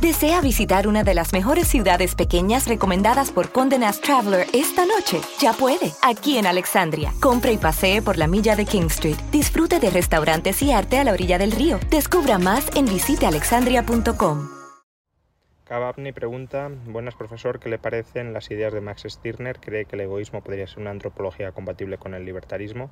¿Desea visitar una de las mejores ciudades pequeñas recomendadas por Condé Nast Traveler esta noche? Ya puede, aquí en Alexandria. Compre y pasee por la milla de King Street. Disfrute de restaurantes y arte a la orilla del río. Descubra más en visitealexandria.com. Kababni pregunta, buenas profesor, ¿qué le parecen las ideas de Max Stirner? ¿Cree que el egoísmo podría ser una antropología compatible con el libertarismo?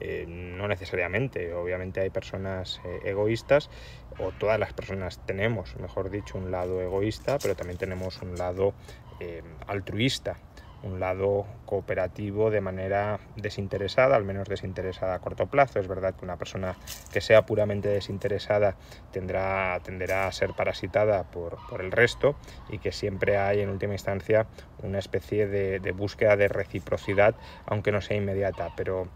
Eh, no necesariamente, obviamente hay personas eh, egoístas, o todas las personas tenemos, mejor dicho, un lado egoísta, pero también tenemos un lado eh, altruista un lado cooperativo de manera desinteresada, al menos desinteresada a corto plazo. Es verdad que una persona que sea puramente desinteresada tendrá, tenderá a ser parasitada por, por el resto y que siempre hay en última instancia una especie de, de búsqueda de reciprocidad, aunque no sea inmediata. Pero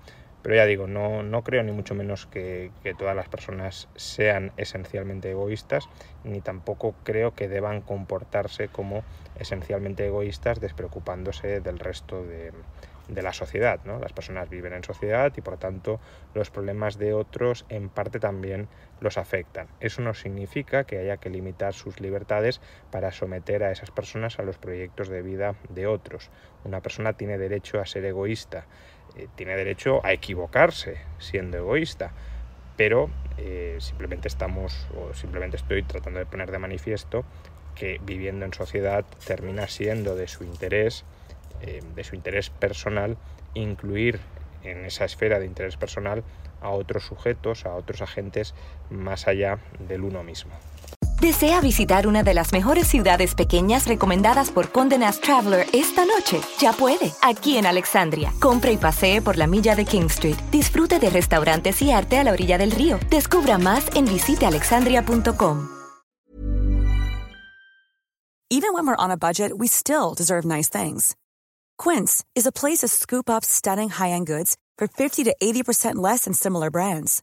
pero ya digo, no, no creo ni mucho menos que, todas las personas sean esencialmente egoístas, ni tampoco creo que deban comportarse como esencialmente egoístas despreocupándose del resto de, de la sociedad. ¿no? Las personas viven en sociedad y por tanto los problemas de otros en parte también los afectan. Eso no significa que haya que limitar sus libertades para someter a esas personas a los proyectos de vida de otros. Una persona tiene derecho a ser egoísta, eh, tiene derecho a equivocarse siendo egoísta, pero eh, simplemente estamos o simplemente estoy tratando de poner de manifiesto que viviendo en sociedad termina siendo de su interés eh, de su interés personal incluir en esa esfera de interés personal a otros sujetos, a otros agentes más allá del uno mismo. ¿Desea visitar una de las mejores ciudades pequeñas recomendadas por Condé Traveler esta noche? Ya puede, aquí en Alexandria. Compre y pasee por la milla de King Street. Disfrute de restaurantes y arte a la orilla del río. Descubra más en visitealexandria.com. Even when we're on a budget, we still deserve nice things. Quince is a place to scoop up stunning high-end goods for 50 to 80% less than similar brands.